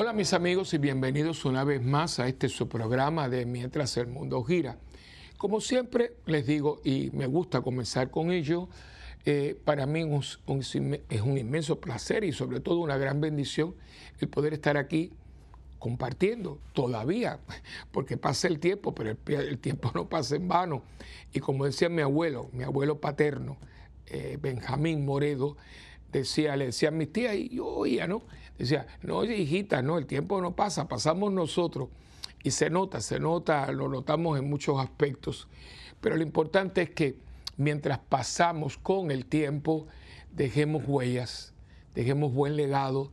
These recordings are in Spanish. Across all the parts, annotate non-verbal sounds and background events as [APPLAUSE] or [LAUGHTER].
Hola mis amigos y bienvenidos una vez más a este su programa de Mientras el Mundo Gira. Como siempre les digo, y me gusta comenzar con ello, eh, para mí es un, inmenso placer y sobre todo una gran bendición el poder estar aquí compartiendo todavía, porque pasa el tiempo, pero el, tiempo no pasa en vano. Y como decía mi abuelo, mi abuelo paterno, eh, Benjamín Moredo, decía, le decía a mis tías, y yo oía, ¿no? Decía, no, hijita, no, el tiempo no pasa, pasamos nosotros. Y se nota, se nota, lo notamos en muchos aspectos. Pero lo importante es que mientras pasamos con el tiempo, dejemos huellas, dejemos buen legado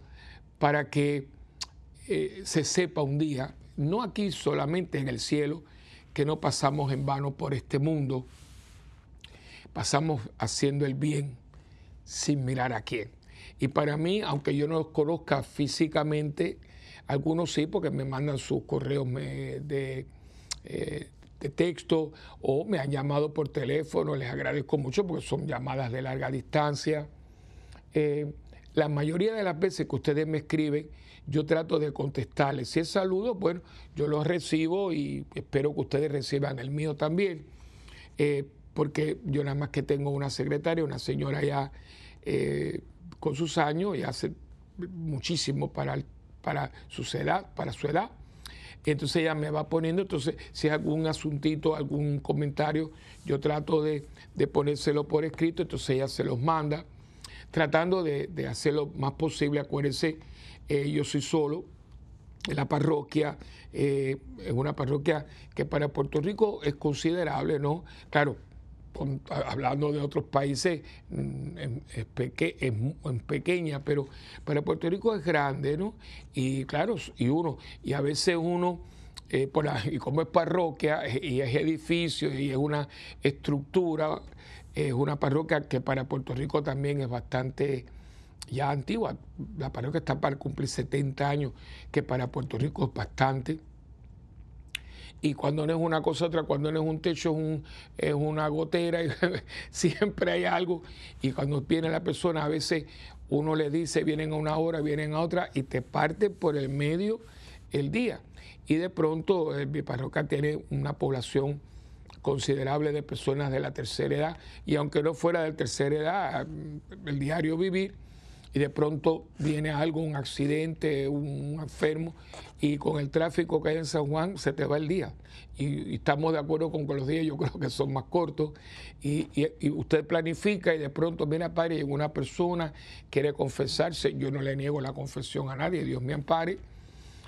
para que eh, se sepa un día, no aquí solamente en el cielo, que no pasamos en vano por este mundo, pasamos haciendo el bien sin mirar a quién. Y para mí, aunque yo no los conozca físicamente, algunos sí, porque me mandan sus correos de, eh, de texto o me han llamado por teléfono, les agradezco mucho porque son llamadas de larga distancia. Eh, la mayoría de las veces que ustedes me escriben, yo trato de contestarles. Si es saludo, bueno, yo los recibo y espero que ustedes reciban el mío también. Eh, porque yo nada más que tengo una secretaria, una señora ya con sus años y hace muchísimo para, para su edad, para su edad. Entonces ella me va poniendo, entonces si hay algún asuntito, algún comentario, yo trato de, ponérselo por escrito, entonces ella se los manda, tratando de, de hacerlo más posible. Acuérdense, eh, yo soy solo, en la parroquia, eh, es una parroquia que para Puerto Rico es considerable, ¿no? Claro, hablando de otros países, mm, es, pequeña, pero para Puerto Rico es grande, ¿no? Y claro, y uno, y a veces uno, eh, [LAUGHS] y como es parroquia y es edificio y es una estructura, es una parroquia que para Puerto Rico también es bastante ya antigua. La parroquia está para cumplir 70 años, que para Puerto Rico es bastante y cuando no es una cosa otra, cuando no es un techo es, un, es una gotera, y [LAUGHS] siempre hay algo. Y cuando viene la persona, a veces uno le dice, vienen a una hora, vienen a otra, y te parte por el medio el día. Y de pronto el parroquia tiene una población considerable de personas de la tercera edad, y aunque no fuera de tercera edad, el diario vivir, y de pronto viene algo, un accidente, un enfermo, y con el tráfico que hay en San Juan se te va el día. Y, estamos de acuerdo con que los días yo creo que son más cortos, y, usted planifica y de pronto viene a padre y una persona quiere confesarse, yo no le niego la confesión a nadie, Dios me ampare,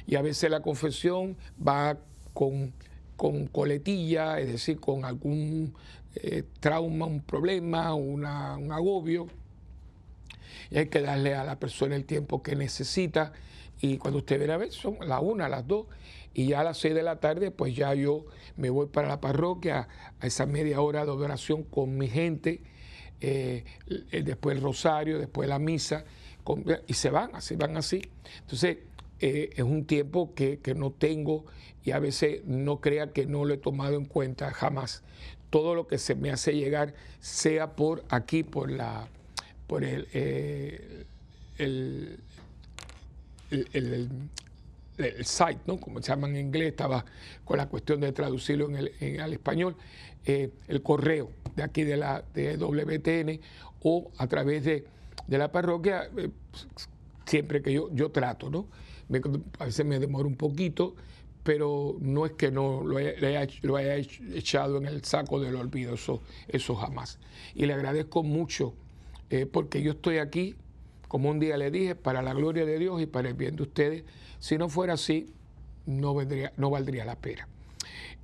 y a veces la confesión va con, con coletilla, es decir, con algún eh, trauma, un problema, un agobio y hay que darle a la persona el tiempo que necesita. Y cuando usted viene a ver, son las una, las dos, y ya a las seis de la tarde, pues ya yo me voy para la parroquia a esa media hora de oración con mi gente, eh, después el rosario, después la misa, y se van, así van así. Entonces, eh, es un tiempo que, que, no tengo y a veces no crea que no lo he tomado en cuenta jamás. Todo lo que se me hace llegar, sea por aquí, por la por el, eh, el, site, ¿no? como se llama en inglés, estaba con la cuestión de traducirlo en el, al español, eh, el correo de aquí de la de WTN o a través de, la parroquia, eh, siempre que yo, yo trato, ¿no? a veces me demoro un poquito, pero no es que no lo haya, lo haya echado en el saco del olvido, eso, eso jamás. Y le agradezco mucho porque yo estoy aquí, como un día le dije, para la gloria de Dios y para el bien de ustedes. Si no fuera así, no, vendría, no valdría la pena.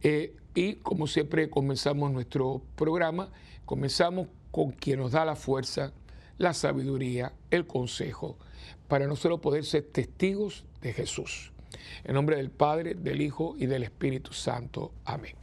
Eh, y como siempre comenzamos nuestro programa, comenzamos con quien nos da la fuerza, la sabiduría, el consejo, para nosotros poder ser testigos de Jesús. En nombre del Padre, del Hijo y del Espíritu Santo. Amén.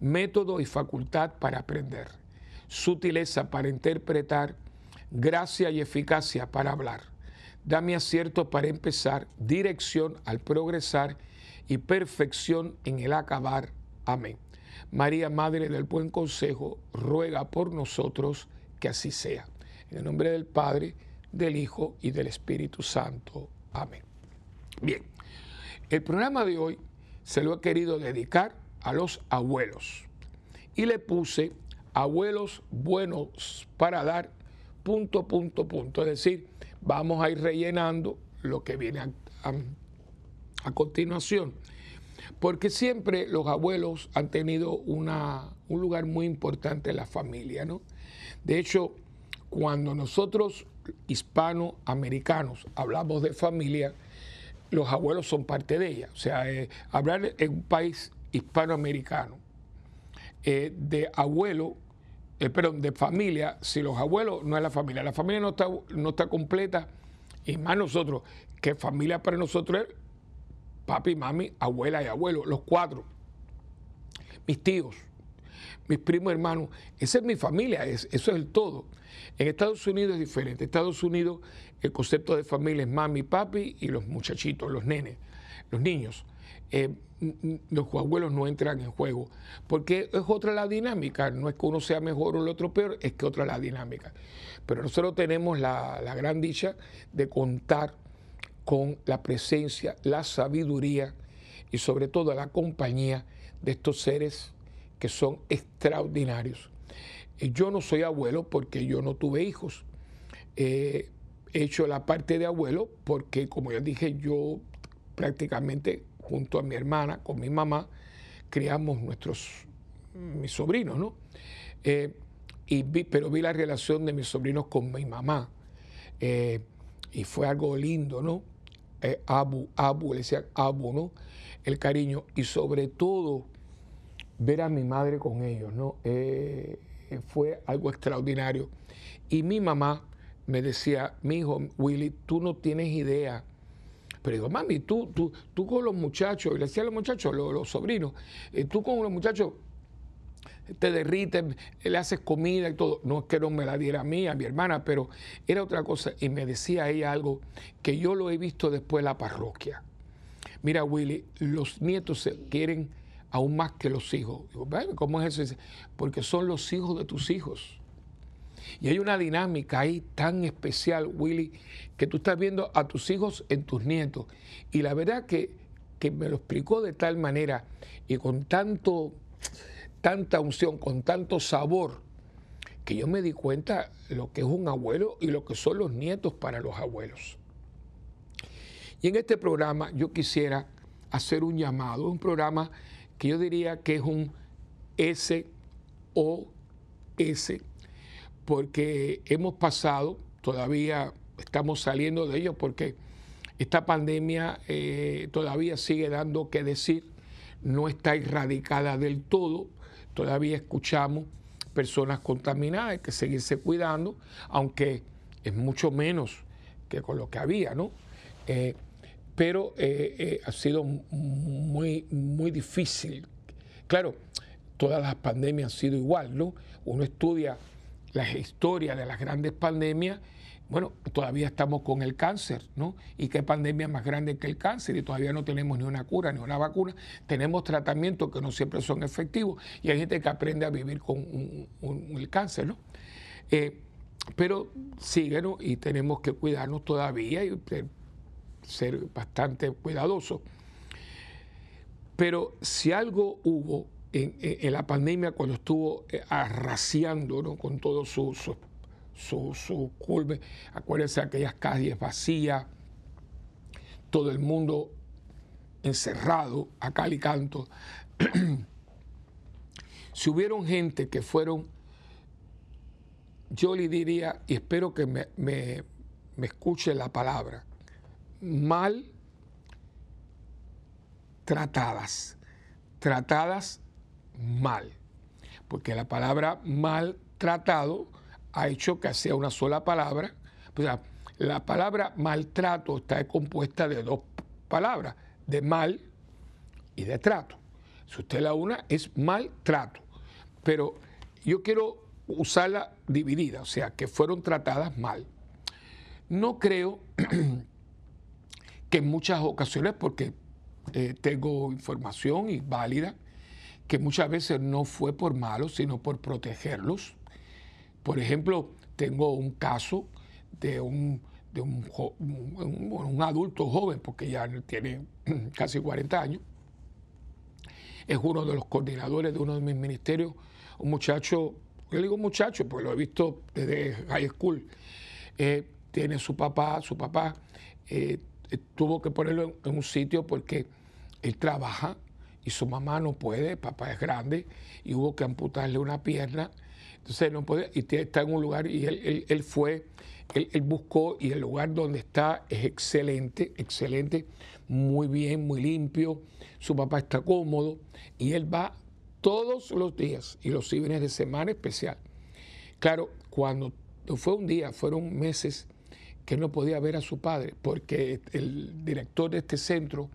método y facultad para aprender, sutileza para interpretar, gracia y eficacia para hablar. Dame acierto para empezar, dirección al progresar y perfección en el acabar. Amén. María, Madre del Buen Consejo, ruega por nosotros que así sea. En el nombre del Padre, del Hijo y del Espíritu Santo. Amén. Bien, el programa de hoy se lo he querido dedicar a los abuelos y le puse abuelos buenos para dar punto, punto, punto. Es decir, vamos a ir rellenando lo que viene a, continuación. Porque siempre los abuelos han tenido una, un lugar muy importante en la familia, ¿no? De hecho, cuando nosotros hispanoamericanos hablamos de familia, los abuelos son parte de ella. O sea, eh, hablar en un país hispanoamericano eh, de abuelo, eh, perdón, de familia, si los abuelos no es la familia, la familia no está, no está completa, y más nosotros, que familia para nosotros es papi, mami, abuela y abuelo, los cuatro, mis tíos, mis primos hermanos, esa es mi familia, eso es el todo. En Estados Unidos es diferente. En Estados Unidos el concepto de familia es mami, papi y los muchachitos, los nenes, los niños. Eh, los abuelos no entran en juego, porque es otra la dinámica, no es que uno sea mejor o el otro peor, es que otra la dinámica. Pero nosotros tenemos la, la gran dicha de contar con la presencia, la sabiduría y sobre todo la compañía de estos seres que son extraordinarios. Yo no soy abuelo porque yo no tuve hijos. he hecho la parte de abuelo porque, como ya dije, yo prácticamente junto a mi hermana, con mi mamá, criamos nuestros, mis sobrinos, ¿no? Eh, y pero vi la relación de mis sobrinos con mi mamá. Eh, y fue algo lindo, ¿no? Eh, abu, Abu, le decían Abu, ¿no? El cariño. Y sobre todo, ver a mi madre con ellos, ¿no? Fue algo extraordinario. Y mi mamá me decía, mi hijo, Willy, tú no tienes idea. Pero digo, mami, tú, tú, tú con los muchachos, y le decía a los muchachos, los, sobrinos, eh, tú con los muchachos te derrites, le haces comida y todo. No es que no me la diera a mí, a mi hermana, pero era otra cosa. Y me decía ella algo que yo lo he visto después en la parroquia. Mira, Willy, los nietos se quieren aún más que los hijos. Digo, ¿cómo es eso? Porque son los hijos de tus hijos. Y hay una dinámica ahí tan especial, Willy, que tú estás viendo a tus hijos en tus nietos. Y la verdad que, que me lo explicó de tal manera y con tanto, tanta unción, con tanto sabor, que yo me di cuenta lo que es un abuelo y lo que son los nietos para los abueos. Y en este programa yo quisiera hacer un llamado, un programa que yo diría que es un SOS, porque hemos pasado, todavía estamos saliendo de ello, porque esta pandemia eh, todavía sigue dando que decir, no está erradicada del todo, todavía escuchamos personas contaminadas, que seguirse cuidando, aunque es mucho menos que con lo que había, ¿no? Eh, pero eh, ha sido muy, muy difícil. Claro, todas las pandemias han sido igual, ¿no? Uno estudia la historia de las grandes pandemias, bueno, todavía estamos con el cáncer, ¿no? ¿Y qué pandemia más grande que el cáncer? Y todavía no tenemos ni una cura ni una vacuna. Tenemos tratamientos que no siempre son efectivos y hay gente que aprende a vivir con el cáncer, ¿no? Eh, pero sigue, ¿no? Y tenemos que cuidarnos todavía y ser bastante cuidadoso. Pero si algo hubo en, la pandemia cuando estuvo eh, arraciando con todo su, su, su, culme, acuérdense de aquellas calles vacías, todo el mundo encerrado a cal y canto. [CLEARS THROAT] si hubieron gente que fueron, yo le diría, y espero que me, me, me escuche la palabra, mal tratadas, tratadas mal, porque la palabra maltratado ha hecho que sea una sola palabra. O sea, la palabra maltrato está compuesta de dos palabras, de mal y de trato. Si usted la una, es maltrato. Pero yo quiero usarla dividida, o sea, que fueron tratadas mal. No creo [CLEARS THROAT] que en muchas ocasiones, porque eh, tengo información y válida, que muchas veces no fue por malo, sino por protegerlos. Por ejemplo, tengo un caso de un, de un, un, adulto joven, porque ya tiene [CLEARS THROAT] casi 40 años, es uno de los coordinadores de uno de mis ministerios, un muchacho, yo digo muchacho, porque lo he visto desde high school, eh, tiene su papá, su papá eh, tuvo que ponerlo en un sitio porque él trabaja y su mamá no puede, papá es grande y hubo que amputarle una pierna, entonces no puede, y está en un lugar y él, fue, él, buscó y el lugar donde está es excelente, excelente, muy bien, muy limpio, su papá está cómodo y él va todos los días y los fines de semana especial. Claro, cuando fue un día, fueron meses que no podía ver a su padre porque el director de este centro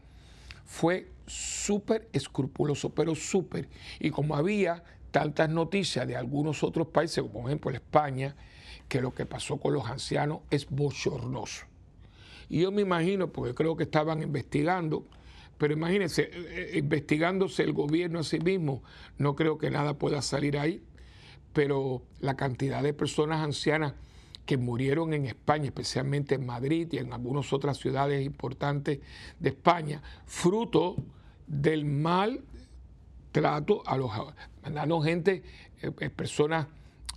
fue súper escrupuloso, pero súper. Y como había tantas noticias de algunos otros países, como por ejemplo España, que lo que pasó con los ancianos es bochornoso. Y yo me imagino, porque creo que estaban investigando, pero imagínense, eh, eh, investigándose el gobierno a sí mismo, no creo que nada pueda salir ahí, pero la cantidad de personas ancianas que murieron en España, especialmente en Madrid y en algunas otras ciudades importantes de España, fruto del mal trato a los mandando gente, eh, eh, personas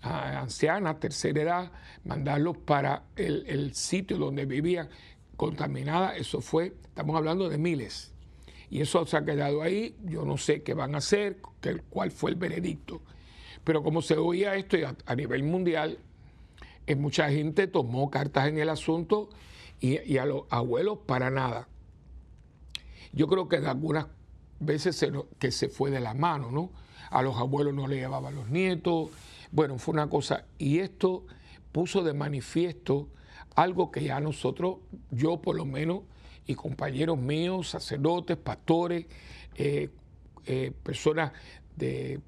ah, ancianas, tercera edad, mandarlos para el, sitio donde vivían contaminada, eso fue, estamos hablando de miles. Y eso se ha quedado ahí, yo no sé qué van a hacer, cuál fue el veredicto. Pero como se oía esto a, nivel mundial, mucha gente tomó cartas en el asunto y, a los abuelos para nada. Yo creo que algunas veces que se fue de la mano, ¿no? A los abuelos no le llevaban los nietos, bueno, fue una cosa, y esto puso de manifiesto algo que ya nosotros, yo por lo menos, y compañeros míos, sacerdotes, pastores, eh, eh, personas de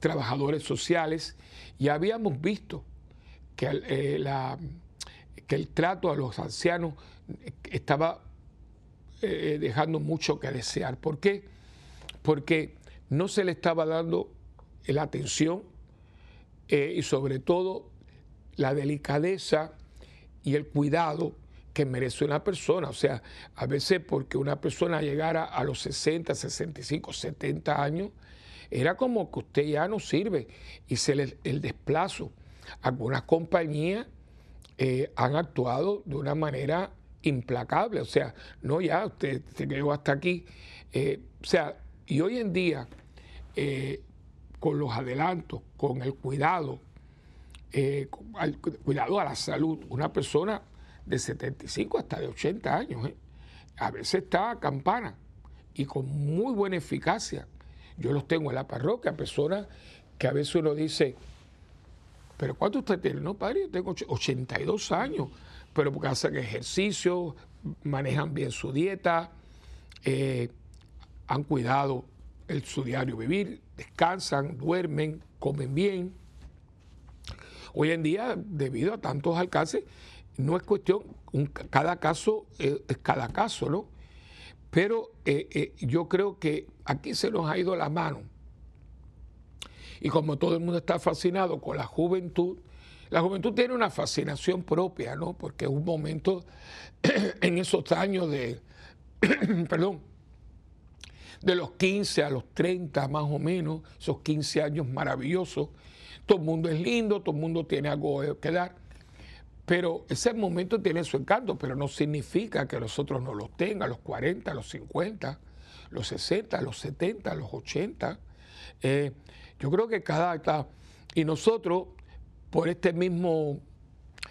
trabajadores sociales, ya habíamos visto que, eh, que el trato a los ancianos estaba dejando mucho que desear. ¿Por qué? porque no se le estaba dando la atención eh, y sobre todo la delicadeza y el cuidado que merece una persona. O sea, a veces porque una persona llegara a los 60, 65, 70 años, era como que usted ya no sirve y se le, el desplazo. Algunas compañías eh, han actuado de una manera implacable, o sea, no ya, usted, se llegó hasta aquí. Eh, o sea, y hoy en día, eh, con los adelantos, con el cuidado, cuidado a la salud, una persona de 75 hasta de 80 años, a veces está a campana y con muy buena eficacia. Yo los tengo en la parroquia, personas que a veces uno dice, pero ¿cuánto usted tiene? No, padre, yo tengo 82 años, pero porque hacen ejercicio, manejan bien su dieta, han cuidado el, su diario vivir, descansan, duermen, comen bien. Hoy en día, debido a tantos alcances, no es cuestión, cada caso es, cada caso, ¿no? Pero eh, eh, yo creo que aquí se nos ha ido la mano. Y como todo el mundo está fascinado con la juventud, la juventud tiene una fascinación propia, ¿no? Porque es un momento [CLEARS THROAT] en esos años de, [CLEARS THROAT] perdón, de los 15 a los 30 más o menos, esos 15 años maravillosos. Todo el mundo es lindo, todo el mundo tiene algo que dar, pero ese momento tiene su encanto, pero no significa que los otros no los tengan, los 40, los 50, los 60, los 70, los 80. Eh, yo creo que cada etapa, y nosotros, por este mismo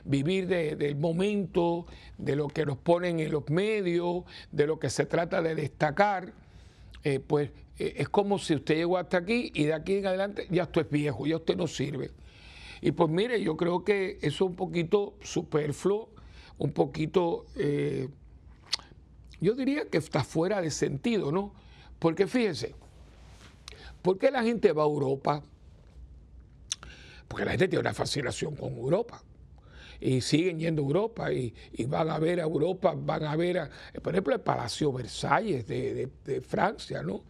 vivir del momento, de lo que nos ponen en los medios, de lo que se trata de destacar, eh, pues eh, es como si usted llegó hasta aquí y de aquí en adelante ya esto es viejo, ya usted no sirve. Y pues mire, yo creo que eso es un poquito superfluo, un poquito, eh, yo diría que está fuera de sentido, ¿no? Porque fíjense, ¿por qué la gente va a Europa? Porque la gente tiene una fascinación con Europa y siguen yendo a Europa y, van a ver a Europa, van a ver, por ejemplo, el Palacio Versalles de, Francia, ¿no?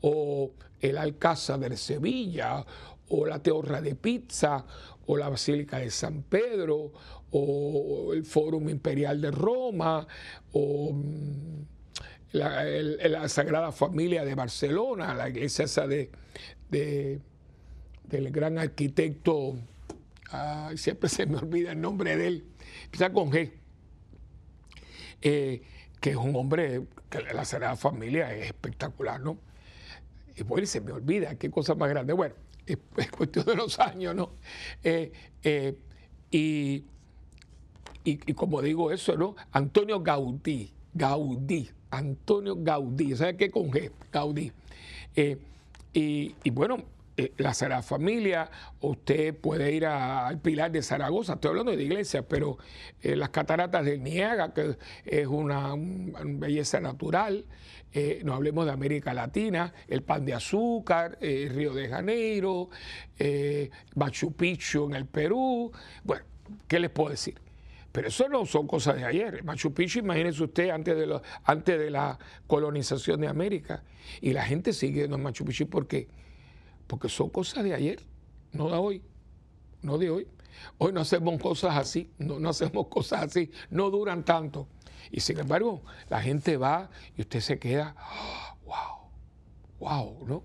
O el Alcázar de Sevilla, o la Torre de Pizza, o la Basílica de San Pedro, o el Fórum Imperial de Roma, o mm, la, Sagrada Familia de Barcelona, la iglesia esa de, del gran arquitecto siempre se me olvida el nombre de él, empieza con G, eh, que es un hombre la Sagrada Familia es espectacular, ¿no? Y bueno, se me olvida, qué cosa más grande. Bueno, es, cuestión de los años, ¿no? Eh, eh, y, y, como digo eso, ¿no? Antonio Gaudí, Gaudí, Antonio Gaudí, ¿sabe qué? Con G, Gaudí. y, y bueno, eh, la Sagrada Familia, usted puede ir al Pilar de Zaragoza, estoy hablando de iglesia, pero eh, las cataratas del Niega, que es una, belleza natural, eh, no hablemos de América Latina, el pan de azúcar, Río de Janeiro, Machu Picchu en el Perú, bueno, ¿qué les puedo decir? Pero eso no son cosas de ayer. Machu Picchu, imagínese usted, antes de, antes de la colonización de América. Y la gente sigue en Machu Picchu porque porque son cosas de ayer, no de hoy, no de hoy. Hoy no hacemos cosas así, no, hacemos cosas así, no duran tanto. Y sin embargo, la gente va y usted se queda, wow, wow, ¿no?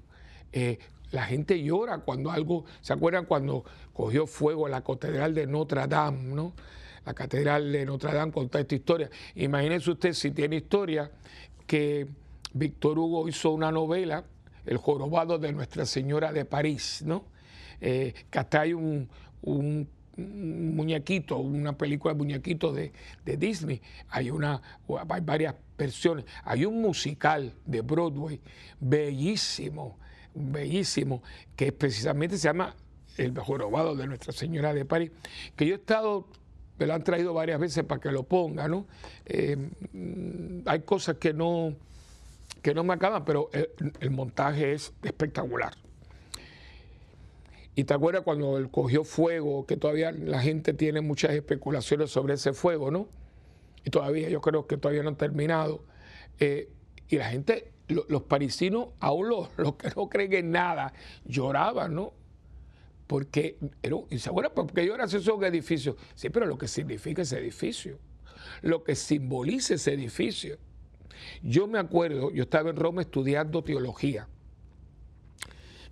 Eh, la gente llora cuando algo, ¿se acuerdan cuando cogió fuego la catedral de Notre Dame, ¿no? La catedral de Notre Dame conta esta historia. Imagínense usted si tiene historia que Víctor Hugo hizo una novela el jorobado de Nuestra Señora de París, ¿no? Eh, que hasta hay un, muñequito, una película de muñequitos de, Disney, hay, una, hay varias versiones, hay un musical de Broadway bellísimo, bellísimo, que precisamente se llama El jorobado de Nuestra Señora de París, que yo he estado me lo han traído varias veces para que lo ponga, ¿no? Eh, hay cosas que no, que no me acaban, pero el, montaje es espectacular. Y te acuerdas cuando él cogió fuego, que todavía la gente tiene muchas especulaciones sobre ese fuego, ¿no? Y todavía yo creo que todavía no han terminado. Eh, y la gente, los parisinos, aún los, los, que no creen en nada, lloraban, ¿no? Porque, y se acuerdan, porque lloran esos edificios. Sí, pero lo que significa ese edificio, lo que simboliza ese edificio. Yo me acuerdo, yo estaba en Roma estudiando teología.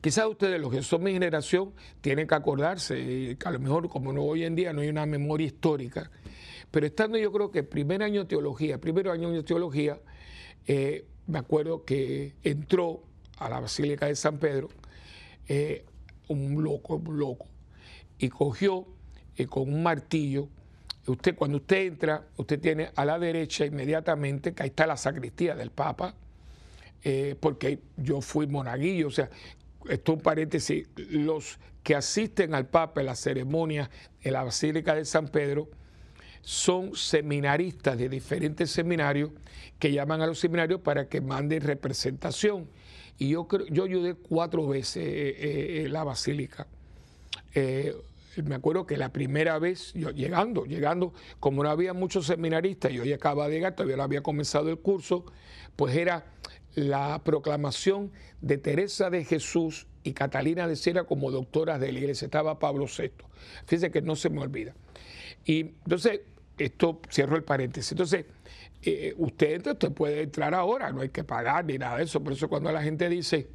Quizás ustedes, los que son mi generación, tienen que acordarse, que a lo mejor como no hoy en día no hay una memoria histórica, pero estando yo creo que primer año de teología, primer año de teología, eh, me acuerdo que entró a la Basílica de San Pedro eh, un loco, un loco, y cogió eh, con un martillo Usted, cuando usted entra, usted tiene a la derecha inmediatamente, que ahí está la sacristía del Papa, eh, porque yo fui monaguillo, o sea, esto es un paréntesis, los que asisten al Papa en la ceremonia en la Basílica de San Pedro son seminaristas de diferentes seminarios que llaman a los seminarios para que manden representación. Y yo, yo ayudé cuatro veces eh, eh, la Basílica me acuerdo que la primera vez, llegando, llegando, como no había muchos seminaristas, yo ya acababa de llegar, todavía no había comenzado el curso, pues era la proclamación de Teresa de Jesús y Catalina de Sierra como doctoras de la iglesia. Estaba Pablo VI. Fíjense que no se me olvida. Y entonces, esto cierro el paréntesis. Entonces, eh, usted entra, usted puede entrar ahora, no hay que pagar ni nada de eso. Por eso cuando la gente dice,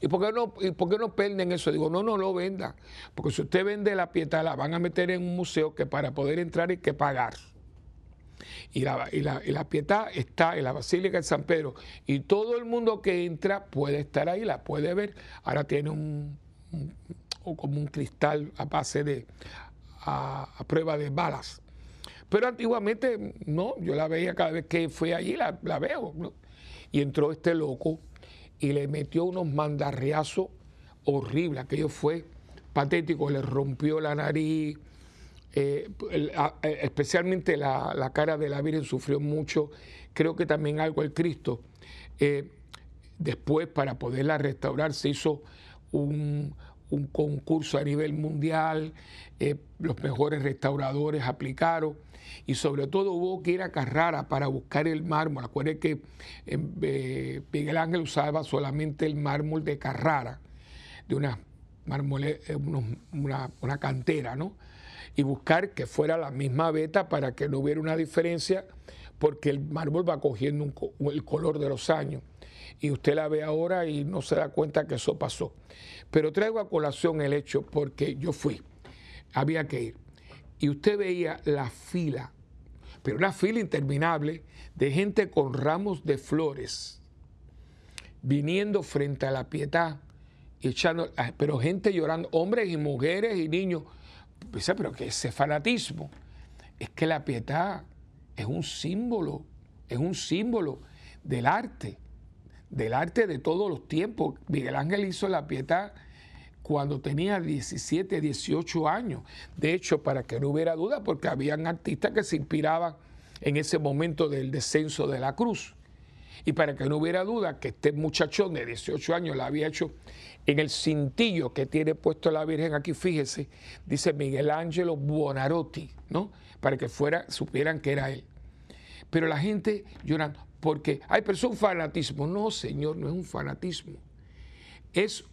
¿Y por qué no, y por no venden eso? Digo, no, no lo venda. Porque si usted vende la pieta, la van a meter en un museo que para poder entrar hay que pagar. Y la, y la, y la pietad está en la Basílica de San Pedro. Y todo el mundo que entra puede estar ahí, la puede ver. Ahora tiene un, como un cristal a base de, a, prueba de balas. Pero antiguamente, no, yo la veía cada vez que fui allí, la, la veo. Y entró este loco y le metió unos mandarriazos horribles. Aquello fue patético, le rompió la nariz, eh, especialmente la, cara de la Virgen sufrió mucho, creo que también algo el Cristo. después, para poderla restaurar, se hizo un, un concurso a nivel mundial, eh, los mejores restauradores aplicaron y sobre todo hubo que ir a Carrara para buscar el mármol. Acuérdense que eh, Miguel Ángel usaba solamente el mármol de Carrara, de una, eh, una, una cantera, ¿no? Y buscar que fuera la misma beta para que no hubiera una diferencia, porque el mármol va cogiendo el color de los años y usted la ve ahora y no se da cuenta que eso pasó. Pero traigo a colación el hecho porque yo fui, había que ir. Y usted veía la fila, pero una fila interminable de gente con ramos de flores, viniendo frente a la piedad, echando, ah, pero gente llorando, hombres y mujeres y niños. Pero que ese fanatismo, es que la piedad es un símbolo, es un símbolo del arte del arte de todos los tiempos. Miguel Ángel hizo la piedad cuando tenía 17, 18 años. De hecho, para que no hubiera duda, porque habían artistas que se inspiraban en ese momento del descenso de la cruz. Y para que no hubiera duda que este muchachón de 18 años la había hecho en el cintillo que tiene puesto la Virgen aquí, fíjese, dice Miguel Ángelo Buonarotti, ¿no? Para que fuera, supieran que era él. Pero la gente llorando, porque, ay, pero es un fanatismo. No, Señor, no es un fanatismo. Es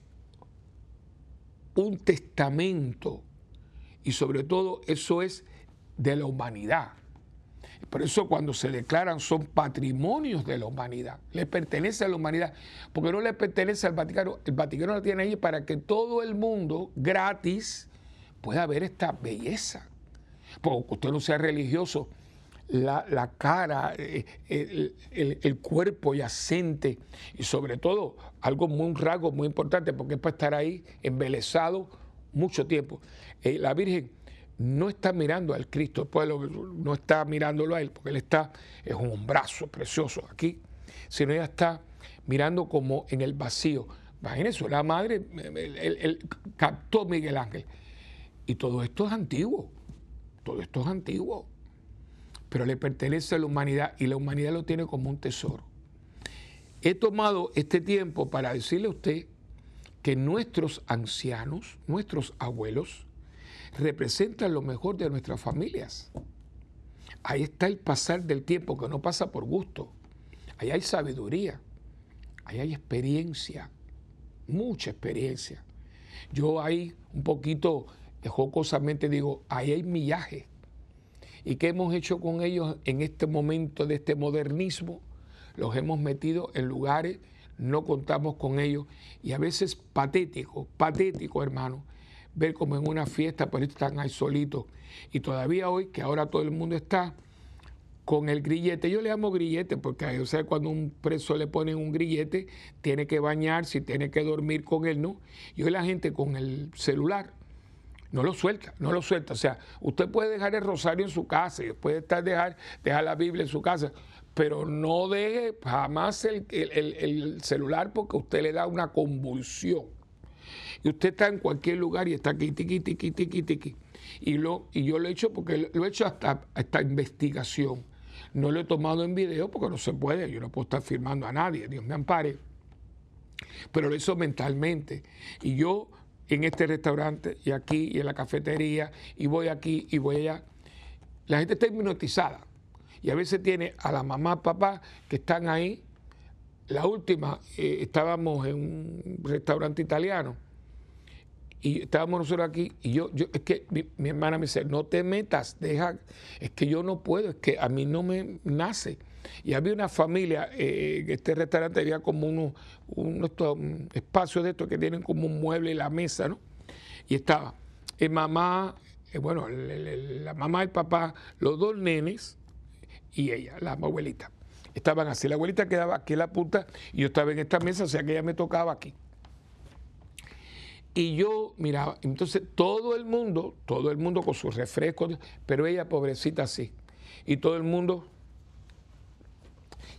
un testamento y sobre todo eso es de la humanidad. Por eso cuando se declaran son patrimonios de la humanidad, le pertenece a la humanidad, porque no le pertenece al Vaticano, el Vaticano lo tiene ahí para que todo el mundo gratis pueda ver esta belleza. Porque usted no sea religioso, la, cara, eh, el, cuerpo yacente y sobre todo algo muy un rasgo muy importante porque es para estar ahí embelesado mucho tiempo. Eh, la Virgen no está mirando al Cristo, el pueblo no está mirándolo a él porque él está, es un brazo precioso aquí, sino ella está mirando como en el vacío. Imagínense, la madre, él captó Miguel Ángel. Y todo esto es antiguo, todo esto es antiguo pero le pertenece a la humanidad y la humanidad lo tiene como un tesoro. He tomado este tiempo para decirle a usted que nuestros ancianos, nuestros abuelos, representan lo mejor de nuestras familias. Ahí está el pasar del tiempo que no pasa por gusto. Ahí hay sabiduría, ahí hay experiencia, mucha experiencia. Yo ahí un poquito jocosamente digo, ahí hay millaje ¿Y qué hemos hecho con ellos en este momento de este modernismo? Los hemos metido en lugares, no contamos con ellos y a veces patético, patético hermano, ver como en una fiesta, pero están ahí solitos. Y todavía hoy, que ahora todo el mundo está con el grillete, yo le llamo grillete porque o sea, cuando un preso le ponen un grillete, tiene que bañarse, tiene que dormir con él, ¿no? Y hoy la gente con el celular no lo suelta, no lo suelta. O sea, usted puede dejar el rosario en su casa y puede estar dejar, dejar la Biblia en su casa, pero no deje jamás el, celular porque usted le da una convulsión. Y usted está en cualquier lugar y está aquí, tiqui, tiqui, tiqui, tiqui. Y, lo, y yo lo he hecho porque lo he hecho hasta esta investigación. No lo he tomado en video porque no se puede, yo no puedo estar firmando a nadie, Dios me ampare. Pero lo hizo mentalmente. Y yo en este restaurante y aquí y en la cafetería y voy aquí y voy allá. La gente está hipnotizada y a veces tiene a la mamá, papá que están ahí. La última, eh, estábamos en un restaurante italiano y estábamos nosotros aquí y yo, yo es que mi, mi, hermana me dice, no te metas, deja, es que yo no puedo, es que a mí no me nace. Y había una familia, eh, este restaurante había como unos, espacios de estos que tienen como un mueble y la mesa, ¿no? Y estaba el mamá, eh, bueno, la mamá, el papá, los dos nenes y ella, la abuelita. Estaban así, la abuelita quedaba aquí en la punta y yo estaba en esta mesa, o sea que ella me tocaba aquí. Y yo miraba, entonces todo el mundo, todo el mundo con sus refrescos, pero ella pobrecita así. Y todo el mundo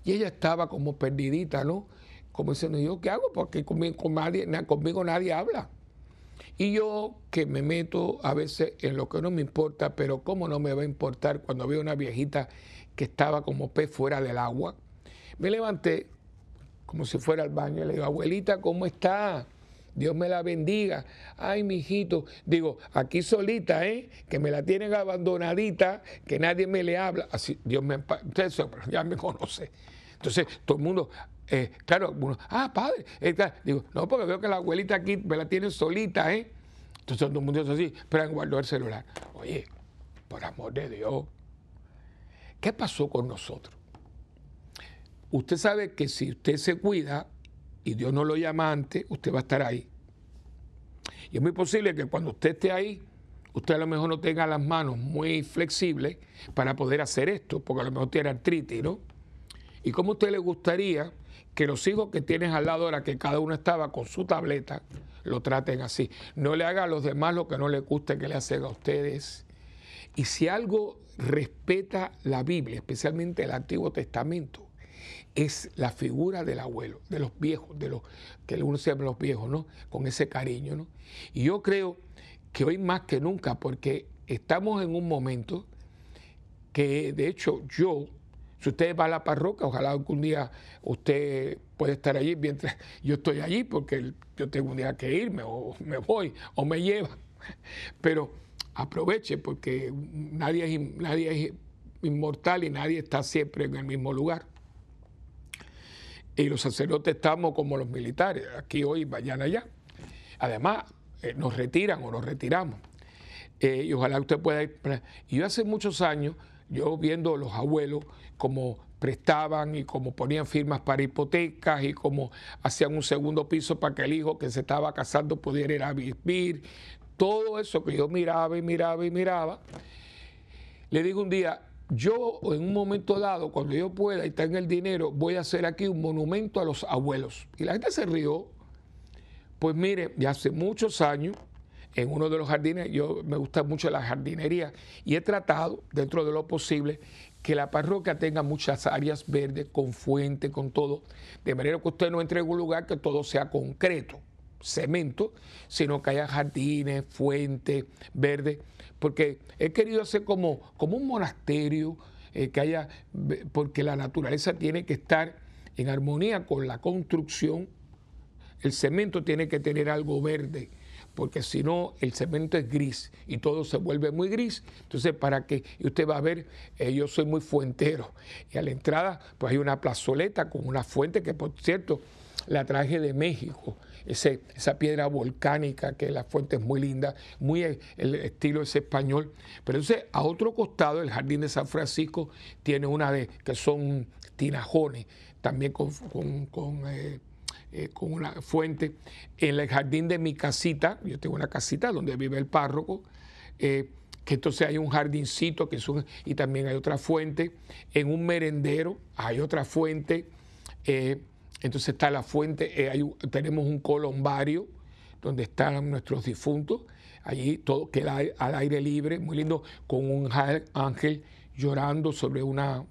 y ella estaba como perdidita, ¿no? Como diciendo, ¿yo qué hago? Porque conmigo, nadie, conmigo nadie habla. Y yo que me meto a veces en lo que no me importa, pero cómo no me va a importar cuando veo una viejita que estaba como pez fuera del agua, me levanté como si fuera al baño y le digo, abuelita, ¿cómo está? Dios me la bendiga. Ay, mi hijito. Digo, aquí solita, ¿eh? Que me la tienen abandonadita, que nadie me le habla. Así, Dios me. Usted [LAUGHS] ya me conoce. Entonces, todo el mundo, eh, claro, uno, ah, padre. Digo, no, porque veo que la abuelita aquí me la tiene solita, ¿eh? Entonces todo el mundo dice así, pero guardó el celular. Oye, por amor de Dios, ¿qué pasó con nosotros? Usted sabe que si usted se cuida, y Dios no lo llama antes, usted va a estar ahí. Y es muy posible que cuando usted esté ahí, usted a lo mejor no tenga las manos muy flexibles para poder hacer esto, porque a lo mejor tiene artritis, ¿no? ¿Y cómo a usted le gustaría que los hijos que tienes al lado ahora, que cada uno estaba con su tableta, lo traten así? No le haga a los demás lo que no le guste que le hacen a ustedes. Y si algo respeta la Biblia, especialmente el Antiguo Testamento, es la figura del abuelo, de los viejos, de los que uno se llama los viejos, ¿no? Con ese cariño, ¿no? Y yo creo que hoy más que nunca, porque estamos en un momento que, de hecho, yo, si usted va a la parroquia, ojalá algún día usted pueda estar allí mientras [LAUGHS] yo estoy allí, porque yo tengo un día que irme, o me voy, o me lleva. [LAUGHS] Pero aproveche, porque nadie es inmortal y nadie está siempre en el mismo lugar y los sacerdotes estamos como los militares, aquí hoy, mañana allá. Además, eh, nos retiran o nos retiramos. Eh, y ojalá usted pueda ir. Yo hace muchos años, yo viendo los abuelos como prestaban y como ponían firmas para hipotecas y como hacían un segundo piso para que el hijo que se estaba casando pudiera ir a vivir, todo eso que yo miraba y miraba y miraba, le digo un día, yo en un momento dado, cuando yo pueda y tenga el dinero, voy a hacer aquí un monumento a los abuelos. Y la gente se rió. Pues mire, ya hace muchos años, en uno de los jardines, yo me gusta mucho la jardinería y he tratado, dentro de lo posible, que la parroquia tenga muchas áreas verdes, con fuente, con todo, de manera que usted no entre en un lugar que todo sea concreto, cemento, sino que haya jardines, fuentes, verde porque he querido hacer como, como un monasterio, eh, que haya, porque la naturaleza tiene que estar en armonía con la construcción, el cemento tiene que tener algo verde, porque si no el cemento es gris y todo se vuelve muy gris. Entonces, para que usted va a ver, eh, yo soy muy fuentero y a la entrada pues hay una plazoleta con una fuente que por cierto la traje de México esa piedra volcánica, que la fuente es muy linda, muy el, estilo es español. Pero entonces, a otro costado, el jardín de San Francisco tiene una de, que son tinajones, también con, eh, eh, con, una fuente. En el jardín de mi casita, yo tengo una casita donde vive el párroco, eh, que entonces hay un jardincito que es y también hay otra fuente. En un merendero hay otra fuente. Entonces está la fuente, eh, tenemos un colombario donde están nuestros difuntos, allí todo queda al aire libre, muy lindo, con un ángel llorando sobre una,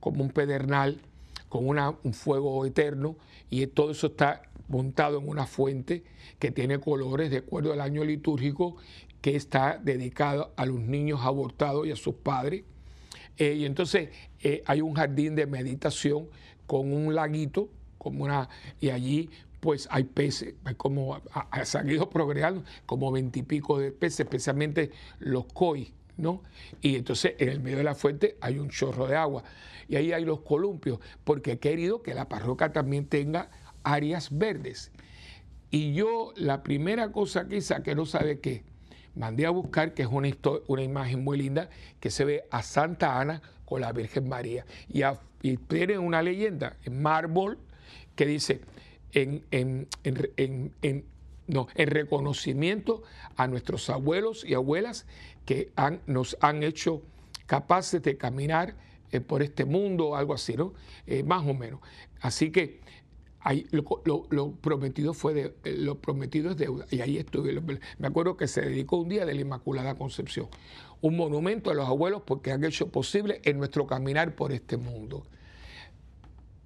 como un pedernal, con una, un fuego eterno, y todo eso está montado en una fuente que tiene colores de acuerdo al año litúrgico, que está dedicado a los niños abortados y a sus padres. Eh, y entonces eh, hay un jardín de meditación con un laguito como una, y allí pues hay peces, como ha, salido [LAUGHS] progresando como veintipico de peces, especialmente los koi, ¿no? Y entonces en el medio de la fuente hay un chorro de agua y ahí hay los columpios, porque he querido que la parroquia también tenga áreas verdes. Y yo la primera cosa que no sabe qué, mandé a buscar, que es una, una imagen muy linda, que se ve a Santa Ana con la Virgen María. Y, y tiene una leyenda en mármol, que dice en, no, en reconocimiento a nuestros abuelos y abuelas que nos han hecho capaces de caminar eh, por este mundo, algo así, ¿no? Eh, más o menos. Así que lo, prometido fue de, eh, lo prometido es deuda. Y ahí estuve. Me acuerdo que se dedicó un día de la Inmaculada Concepción. Un monumento a los abuelos porque han hecho posible en nuestro caminar por este mundo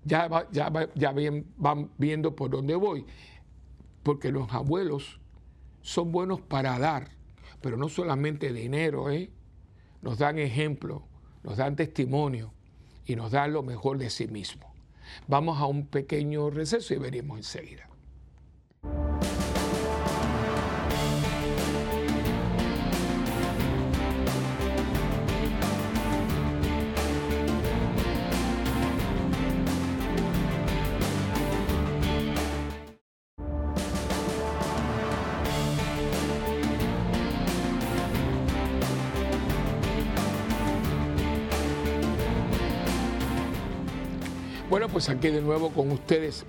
ya, ya, ya van viendo por dónde voy, porque los abuelos son buenos para dar, pero no solamente dinero, ¿eh? nos dan ejemplo, nos dan testimonio y nos dan lo mejor de sí mismo. Vamos a un pequeño receso y veremos enseguida. Aquí de nuevo con ustedes.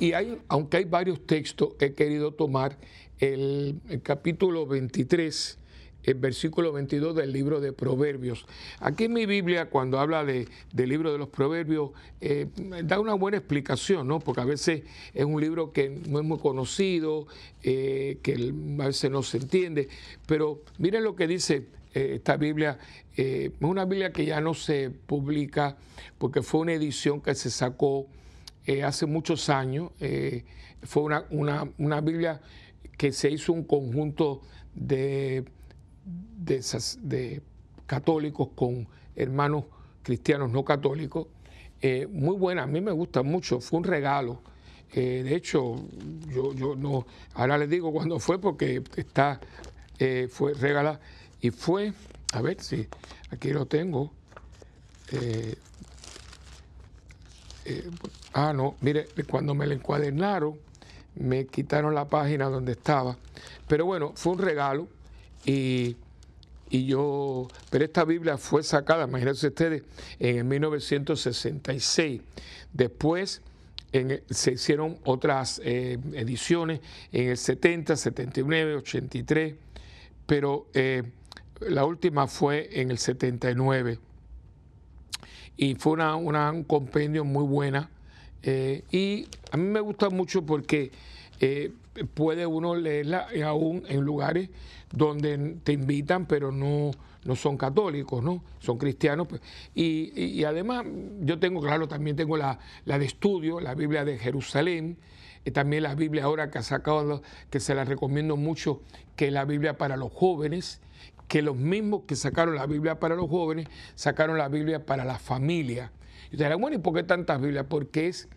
Y hay, aunque hay varios textos, he querido tomar el, capítulo 23, el versículo 22 del libro de Proverbios. Aquí en mi Biblia, cuando habla de, del libro de los Proverbios, eh, da una buena explicación, ¿no? Porque a veces es un libro que no es muy conocido, eh, que a veces no se entiende. Pero miren lo que dice eh, esta Biblia eh, es una Biblia que ya no se publica porque fue una edición que se sacó eh, hace muchos años. fue una, Biblia que se hizo un conjunto de, de, católicos con hermanos cristianos no católicos. muy buena, a mí me gusta mucho, fue un regalo. de hecho, yo, yo no, ahora les digo cuándo fue porque está, fue regalada y fue, a ver si aquí lo tengo. Eh, eh, ah, no, mire, cuando me lo encuadernaron, me quitaron la página donde estaba. Pero bueno, fue un regalo y, yo, pero esta Biblia fue sacada, imagínense ustedes, en el 1966. Después se hicieron otras eh, ediciones en el 70, 79, 83, pero la última fue en el 79 y fue una, un compendio muy buena eh, y a mí me gusta mucho porque eh, puede uno leerla aún en lugares donde te invitan pero no, no son católicos, ¿no? Son cristianos. Pues, y, además yo tengo, claro, también tengo la, la de estudio, la Biblia de Jerusalén, también la Biblia ahora que ha sacado, que se la recomiendo mucho, que es la Biblia para los jóvenes, que los mismos que sacaron la Biblia para los jóvenes, sacaron la Biblia para la familia. Y ustedes dirán, bueno, ¿y por qué tantas Biblias? Porque es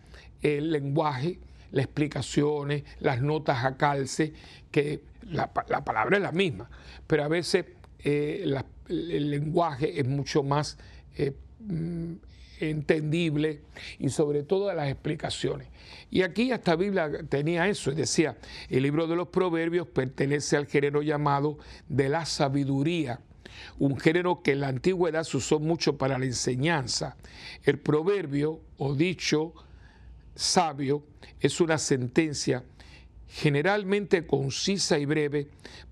el lenguaje, las explicaciones, las notas a calce, que la, palabra es la misma, pero a veces eh, el lenguaje es mucho más eh, mm, entendible y sobre todo las explicaciones. Y aquí esta Biblia tenía eso, y decía, el libro de los proverbios pertenece al género llamado de la sabiduría, un género que en la antigüedad se usó mucho para la enseñanza. El proverbio o dicho sabio es una sentencia generalmente concisa y breve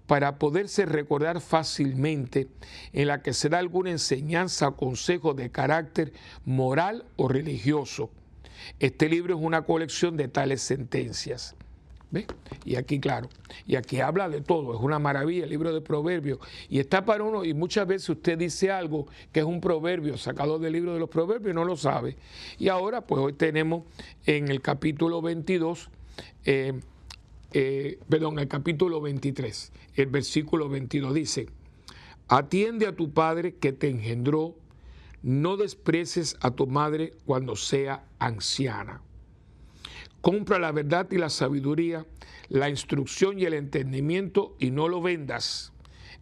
para poderse recordar fácilmente, en la que se da alguna enseñanza o consejo de carácter moral o religioso. Este libro es una colección de tales sentencias. ¿Ve? Y aquí, claro, y aquí habla de todo, es una maravilla el libro de proverbios. Y está para uno, y muchas veces usted dice algo que es un proverbio sacado del libro de los proverbios y no lo sabe. Y ahora, pues hoy tenemos en el capítulo 22, eh, eh, perdón, el capítulo 23, el versículo 22 dice, atiende a tu padre que te engendró no desprecies a tu madre cuando sea anciana. Compra la verdad y la sabiduría, la instrucción y el entendimiento y no lo vendas.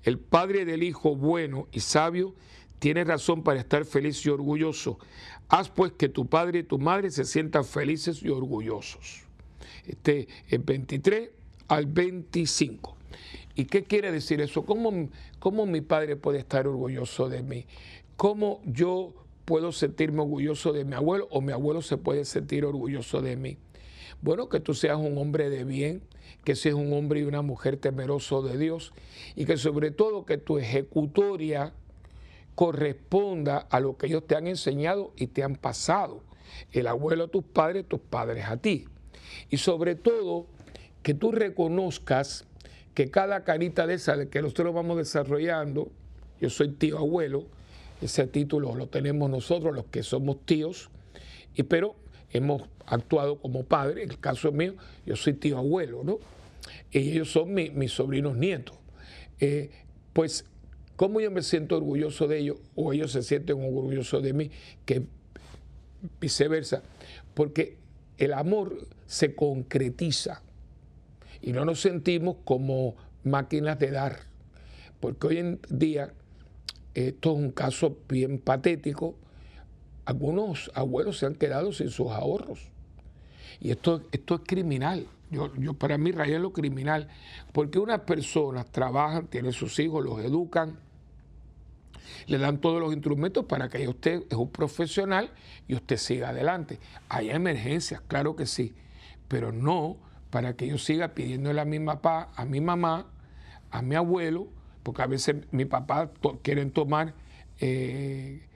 El padre del hijo bueno y sabio tiene razón para estar feliz y orgulloso. Haz pues que tu padre y tu madre se sientan felices y orgullosos. Este es 23 al 25. ¿Y qué quiere decir eso? ¿Cómo, ¿Cómo mi padre puede estar orgulloso de mí? ¿Cómo yo puedo sentirme orgulloso de mi abuelo o mi abuelo se puede sentir orgulloso de mí? Bueno, que tú seas un hombre de bien, que seas un hombre y una mujer temeroso de Dios y que sobre todo que tu ejecutoria corresponda a lo que ellos te han enseñado y te han pasado. El abuelo a tus padres, tus padres a ti. Y sobre todo que tú reconozcas que cada carita de esa que nosotros vamos desarrollando, yo soy tío abuelo, ese título lo tenemos nosotros, los que somos tíos, y, pero hemos actuado como padre. En el caso mío, yo soy tío abuelo, ¿no? ellos son mis sobrinos nietos. Eh, pues, ¿cómo yo me siento orgulloso de ellos o ellos se sienten orgullosos de mí? Que viceversa. Porque el amor se concretiza y no nos sentimos como máquinas de dar. Porque hoy en día, esto es un caso bien patético, algunos abuelos se han quedado sin sus ahorros. Y esto, esto es criminal. Yo, yo para mí rayé lo criminal, porque unas personas trabajan, tienen sus hijos, los educan, le dan todos los instrumentos para que usted es un profesional y usted siga adelante. Hay emergencias, claro que sí, pero no para que yo siga pidiéndole a mi papá, a mi mamá, a mi abuelo, porque a veces mi papá quieren tomar eh,